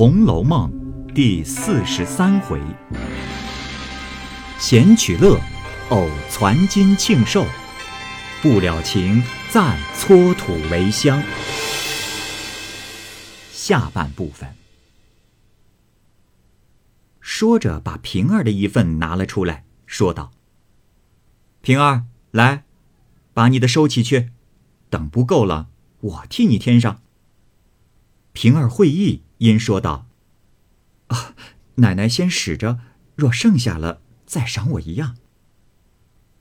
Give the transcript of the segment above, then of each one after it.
红楼梦》第四十三回：闲取乐，偶攒金庆寿，不了情，暂搓土为香。下半部分。说着，把平儿的一份拿了出来，说道：“平儿，来，把你的收起去，等不够了，我替你添上。”平儿会意，因说道：“啊，奶奶先使着，若剩下了，再赏我一样。”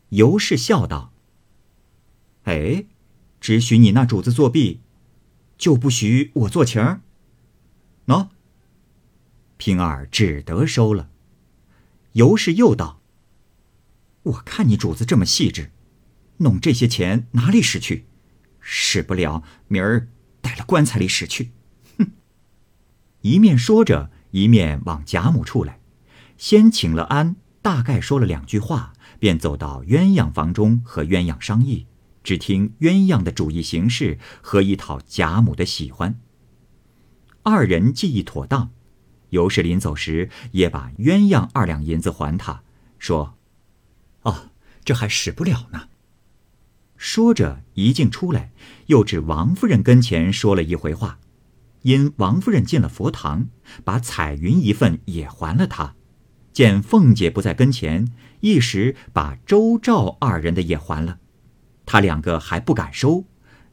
尤氏笑道：“哎，只许你那主子作弊，就不许我做情儿？喏。”平儿只得收了。尤氏又道：“我看你主子这么细致，弄这些钱哪里使去？使不了，明儿带了棺材里使去。”一面说着，一面往贾母处来，先请了安，大概说了两句话，便走到鸳鸯房中和鸳鸯商议，只听鸳鸯的主意行事，何以讨贾母的喜欢。二人计议妥当，尤氏临走时也把鸳鸯二两银子还他，说：“哦，这还使不了呢。”说着一进出来，又至王夫人跟前说了一回话。因王夫人进了佛堂，把彩云一份也还了他。见凤姐不在跟前，一时把周赵二人的也还了。他两个还不敢收，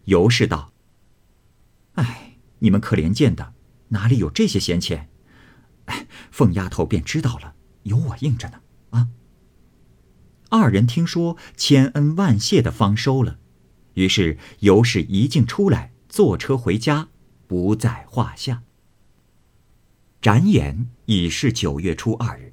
尤氏道：“哎，你们可怜见的，哪里有这些闲钱？哎，凤丫头便知道了，有我应着呢。啊。”二人听说，千恩万谢的方收了。于是尤氏一径出来，坐车回家。不在话下。展眼已是九月初二日，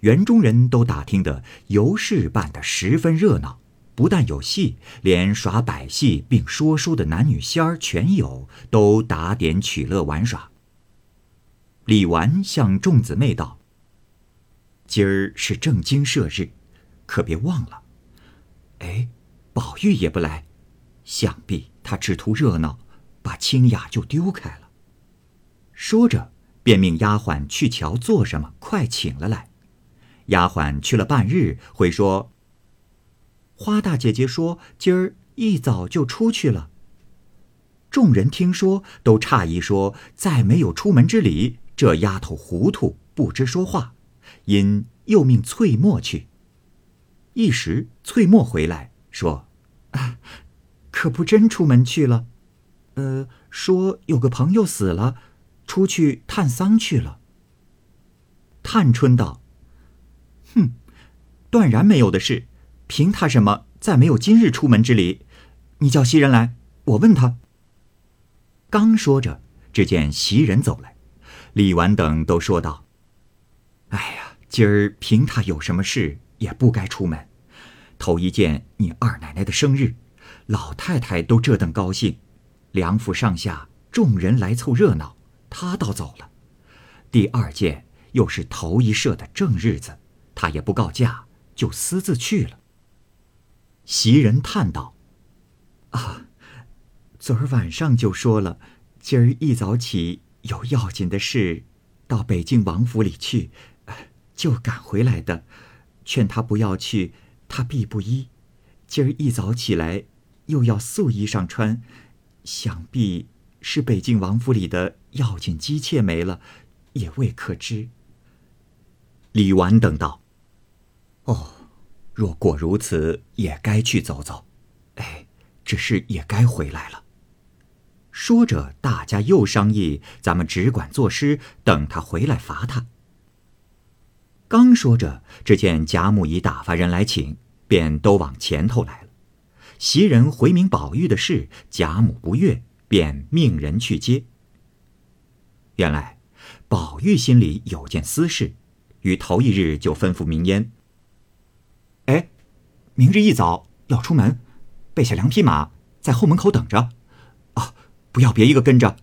园中人都打听得尤氏办得十分热闹，不但有戏，连耍百戏并说书的男女仙儿全有，都打点取乐玩耍。李纨向众姊妹道：“今儿是正经社日，可别忘了。哎，宝玉也不来，想必他只图热闹。”把清雅就丢开了。说着，便命丫鬟去瞧做什么，快请了来。丫鬟去了半日，回说：“花大姐姐说今儿一早就出去了。”众人听说，都诧异，说：“再没有出门之理，这丫头糊涂，不知说话。”因又命翠墨去。一时，翠墨回来说：“啊，可不真出门去了。”呃，说有个朋友死了，出去探丧去了。探春道：“哼，断然没有的事，凭他什么再没有今日出门之理？你叫袭人来，我问他。”刚说着，只见袭人走来，李纨等都说道：“哎呀，今儿凭他有什么事，也不该出门。头一件你二奶奶的生日，老太太都这等高兴。”梁府上下众人来凑热闹，他倒走了。第二件又是头一社的正日子，他也不告假，就私自去了。袭人叹道：“啊，昨儿晚上就说了，今儿一早起有要紧的事，到北京王府里去，就赶回来的。劝他不要去，他必不依。今儿一早起来，又要素衣裳穿。”想必是北静王府里的要紧姬妾没了，也未可知。李纨等道：“哦，若果如此，也该去走走。哎，只是也该回来了。”说着，大家又商议：“咱们只管作诗，等他回来罚他。”刚说着，只见贾母已打发人来请，便都往前头来了。袭人回明宝玉的事，贾母不悦，便命人去接。原来，宝玉心里有件私事，于头一日就吩咐明烟：“哎，明日一早要出门，备下两匹马，在后门口等着。啊，不要别一个跟着。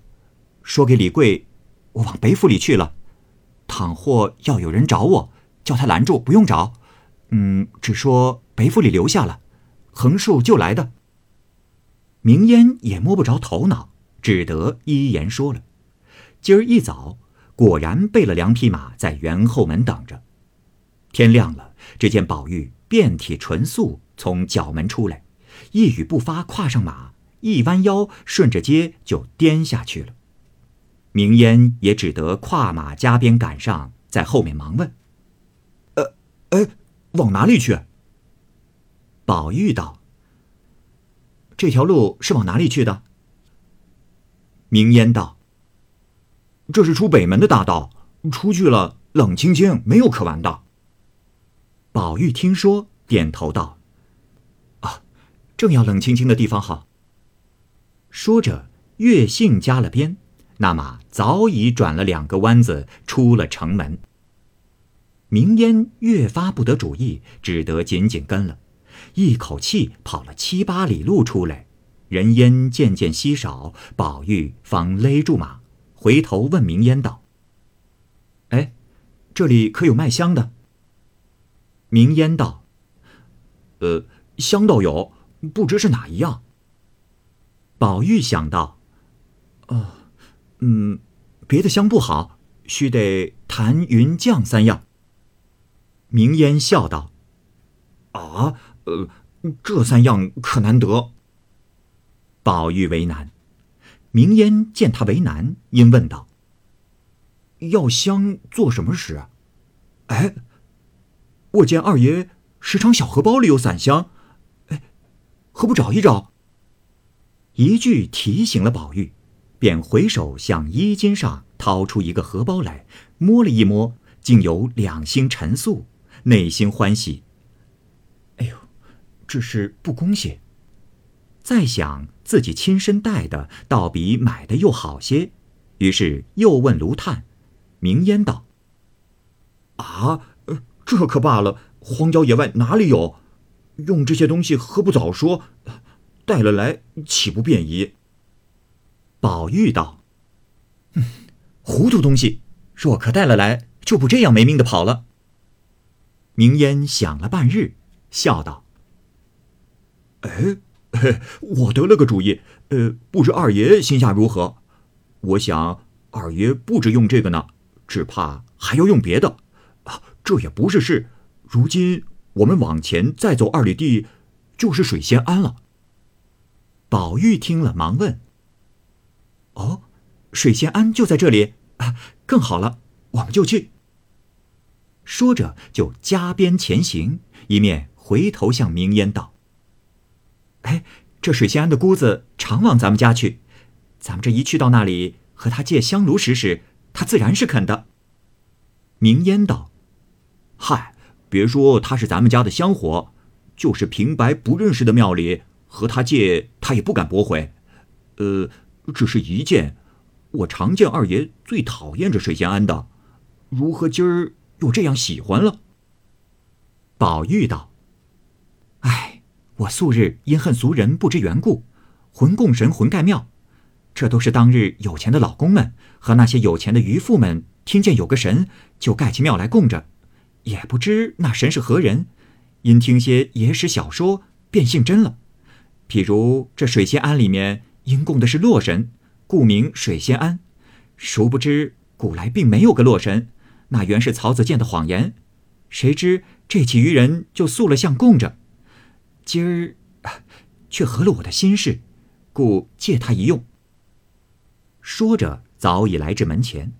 说给李贵，我往北府里去了。倘或要有人找我，叫他拦住，不用找。嗯，只说北府里留下了。”横竖就来的。明烟也摸不着头脑，只得依言说了。今儿一早，果然备了两匹马在园后门等着。天亮了，只见宝玉遍体纯素从角门出来，一语不发，跨上马，一弯腰，顺着街就颠下去了。明烟也只得跨马加鞭赶上，在后面忙问：“呃，哎，往哪里去？”宝玉道：“这条路是往哪里去的？”明烟道：“这是出北门的大道，出去了冷清清，没有可玩的。”宝玉听说，点头道：“啊，正要冷清清的地方好。”说着，越性加了鞭。那马早已转了两个弯子，出了城门。明烟越发不得主意，只得紧紧跟了，一口气跑了七八里路出来，人烟渐渐稀少，宝玉方勒住马，回头问明烟道：“哎，这里可有卖香的？”明烟道：“呃，香倒有，不知是哪一样。”宝玉想到：“哦。”嗯，别的香不好，须得檀、云、降三样。明烟笑道：“啊，呃，这三样可难得。”宝玉为难，明烟见他为难，因问道：“要香做什么使？”哎，我见二爷时常小荷包里有散香，哎，何不找一找？一句提醒了宝玉。便回手向衣襟上掏出一个荷包来，摸了一摸，竟有两星陈素，内心欢喜。只是不恭些。再想自己亲身带的，倒比买的又好些，于是又问卢探，明烟道：“啊，这可罢了，荒郊野外哪里有？用这些东西何不早说？带了来岂不便宜？”宝玉道：“嗯，糊涂东西，若可带了来，就不这样没命的跑了。”明烟想了半日，笑道：“哎，我得了个主意，呃，不知二爷心下如何？我想二爷不止用这个呢，只怕还要用别的。啊，这也不是事。如今我们往前再走二里地，就是水仙庵了。”宝玉听了，忙问。哦，水仙庵就在这里啊！更好了，我们就去。说着，就加鞭前行，一面回头向明烟道：“哎，这水仙庵的姑子常往咱们家去，咱们这一去到那里，和他借香炉使使，他自然是肯的。”明烟道：“嗨，别说他是咱们家的香火，就是平白不认识的庙里和他借，他也不敢驳回。呃。”只是一件，我常见二爷最讨厌这水仙庵的，如何今儿又这样喜欢了？宝玉道：“，我素日因恨俗人不知缘故，魂供神魂盖庙，这都是当日有钱的老公们和那些有钱的渔妇们听见有个神，就盖起庙来供着，也不知那神是何人，因听些野史小说，便信真了。譬如这水仙庵里面。”因供的是洛神，故名水仙庵。殊不知古来并没有个洛神，那原是曹子建的谎言。谁知这起渔人就塑了像供着，今儿却合了我的心事，故借他一用。说着，早已来至门前。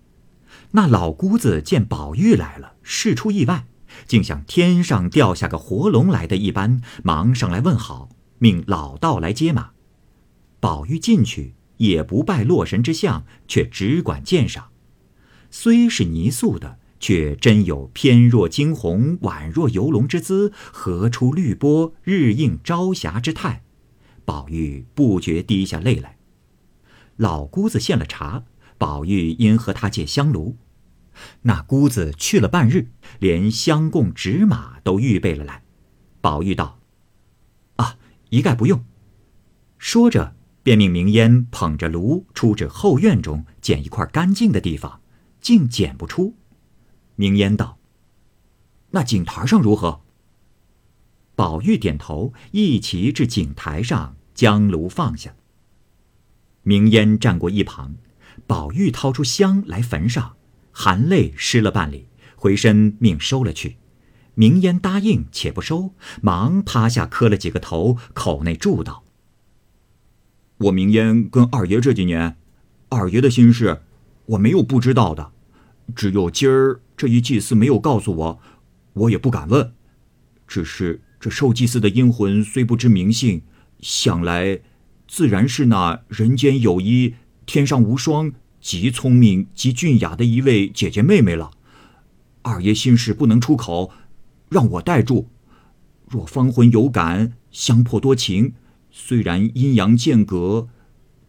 那老姑子见宝玉来了，事出意外，竟像天上掉下个活龙来的一般，忙上来问好，命老道来接马。宝玉进去也不拜洛神之相，却只管鉴赏。虽是泥塑的，却真有翩若惊鸿、宛若游龙之姿，何出绿波、日映朝霞之态。宝玉不觉滴下泪来。老姑子献了茶，宝玉因和他借香炉。那姑子去了半日，连香供纸马都预备了来。宝玉道：“啊，一概不用。”说着。便命明烟捧着炉出至后院中捡一块干净的地方，竟捡不出。明烟道：“那井台上如何？”宝玉点头，一齐至井台上，将炉放下。明烟站过一旁，宝玉掏出香来焚上，含泪施了半礼，回身命收了去。明烟答应且不收，忙趴下磕了几个头，口内祝道：“我明烟跟二爷这几年，二爷的心事，我没有不知道的。只有今儿这一祭司没有告诉我，我也不敢问。只是这受祭祀的阴魂虽不知名姓，想来自然是那人间有一、天上无双、极聪明极俊雅的一位姐姐妹妹了。二爷心事不能出口。”让我代住，若芳魂有感，相破多情，虽然阴阳间隔，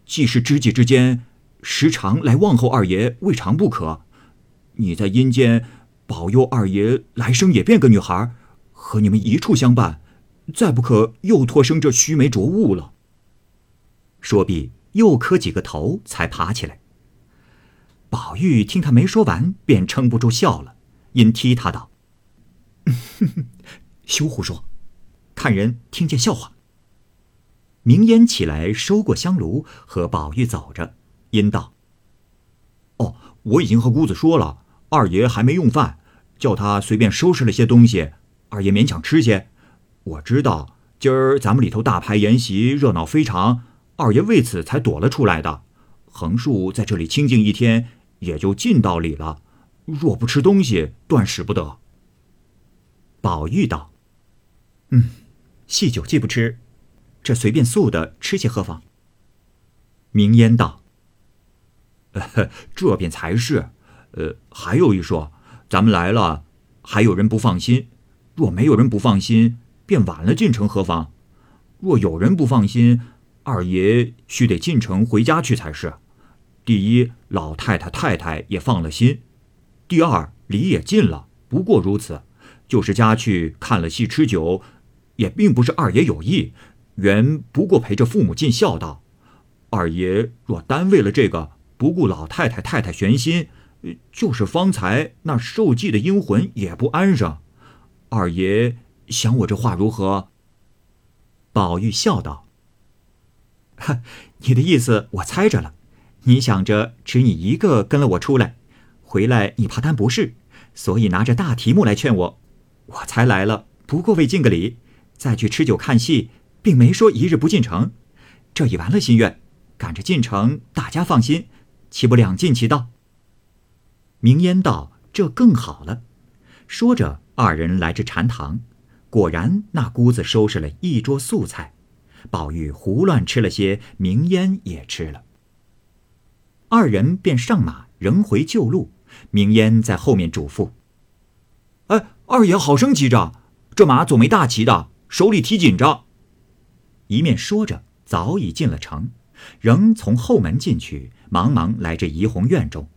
既是知己之间，时常来问候二爷，未尝不可。你在阴间保佑二爷来生也变个女孩，和你们一处相伴，再不可又托生这须眉浊物了。说毕，又磕几个头，才爬起来。宝玉听他没说完，便撑不住笑了，因踢他道。休胡说，看人听见笑话。明烟起来收过香炉，和宝玉走着，因道：“哦，我已经和姑子说了，二爷还没用饭，叫他随便收拾了些东西，二爷勉强吃些。我知道今儿咱们里头大排筵席，热闹非常，二爷为此才躲了出来的。横竖在这里清静一天，也就尽道理了。若不吃东西，断使不得。”宝玉道：“嗯，细酒既不吃，这随便素的吃些何妨？”明烟道：“ 这便才是。呃，还有一说，咱们来了，还有人不放心。若没有人不放心，便晚了进城何妨？若有人不放心，二爷须得进城回家去才是。第一，老太太太太也放了心；第二，礼也尽了，不过如此。”就是家去看了戏吃酒，也并不是二爷有意，原不过陪着父母尽孝道。二爷若单为了这个不顾老太太太太悬心，就是方才那受祭的阴魂也不安生。二爷想我这话如何？宝玉笑道：“你的意思我猜着了，你想着只你一个跟了我出来，回来你怕担不是，所以拿着大题目来劝我。”我才来了，不过为敬个礼，再去吃酒看戏，并没说一日不进城。这已完了心愿，赶着进城，大家放心，岂不两尽其道？明烟道：“这更好了。”说着，二人来至禅堂，果然那姑子收拾了一桌素菜，宝玉胡乱吃了些，明烟也吃了。二人便上马，仍回旧路。明烟在后面嘱咐：“哎。”二爷好生急着，这马总没大骑的，手里提紧着。一面说着，早已进了城，仍从后门进去，忙忙来至怡红院中。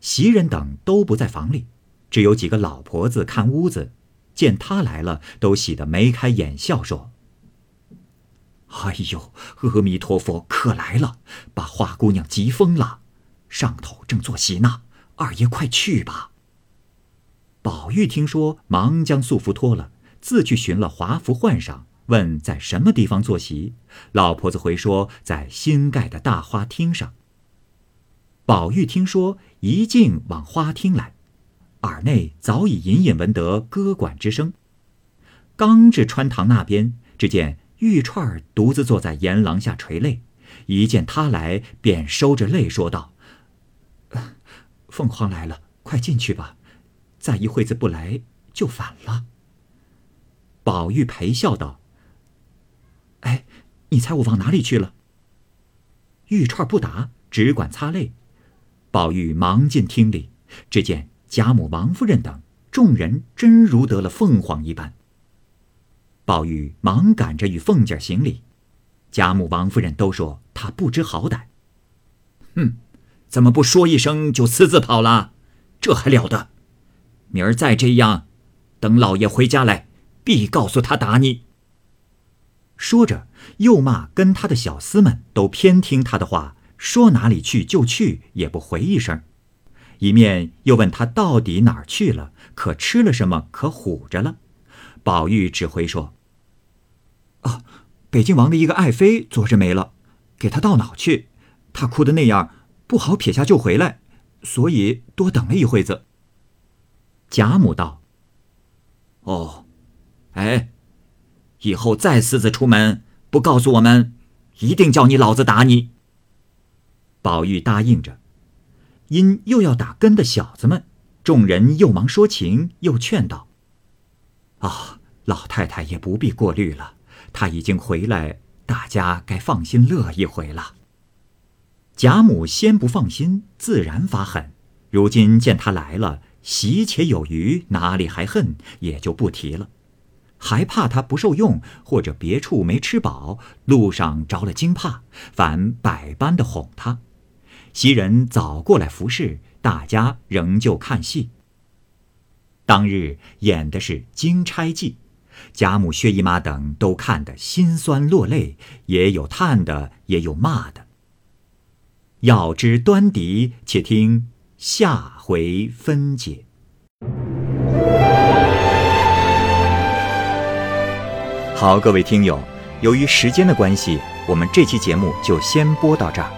袭人等都不在房里，只有几个老婆子看屋子，见他来了，都喜得眉开眼笑，说：“哎呦，阿弥陀佛，可来了，把花姑娘急疯了。上头正做席呢，二爷快去吧。”宝玉听说，忙将素服脱了，自去寻了华服换上，问在什么地方坐席。老婆子回说，在新盖的大花厅上。宝玉听说，一径往花厅来，耳内早已隐隐闻得歌管之声。刚至穿堂那边，只见玉钏儿独自坐在檐廊下垂泪，一见他来，便收着泪说道：“凤凰来了，快进去吧。”再一会子不来，就反了。宝玉陪笑道：“哎，你猜我往哪里去了？”玉钏不答，只管擦泪。宝玉忙进厅里，只见贾母、王夫人等众人真如得了凤凰一般。宝玉忙赶着与凤姐行礼，贾母、王夫人都说他不知好歹。哼，怎么不说一声就私自跑了？这还了得！明儿再这样，等老爷回家来，必告诉他打你。说着，又骂跟他的小厮们都偏听他的话，说哪里去就去，也不回一声。一面又问他到底哪儿去了，可吃了什么，可唬着了。宝玉只回说：“啊，北静王的一个爱妃昨日没了，给他到哪去？他哭的那样，不好撇下就回来。所以多等了一会子。贾母道：“哦，哎，以后再私自出门不告诉我们，一定叫你老子打你。”宝玉答应着，因又要打根的小子们，众人又忙说情，又劝道：“啊，老太太也不必过虑了，他已经回来，大家该放心乐一回了。”贾母先不放心，自然发狠。如今见他来了，喜且有余，哪里还恨？也就不提了。还怕他不受用，或者别处没吃饱，路上着了惊怕，反百般的哄他。袭人早过来服侍，大家仍旧看戏。当日演的是《金钗记》，贾母、薛姨妈等都看得心酸落泪，也有叹的，也有骂的。要知端倪，且听下回分解。好，各位听友，由于时间的关系，我们这期节目就先播到这儿。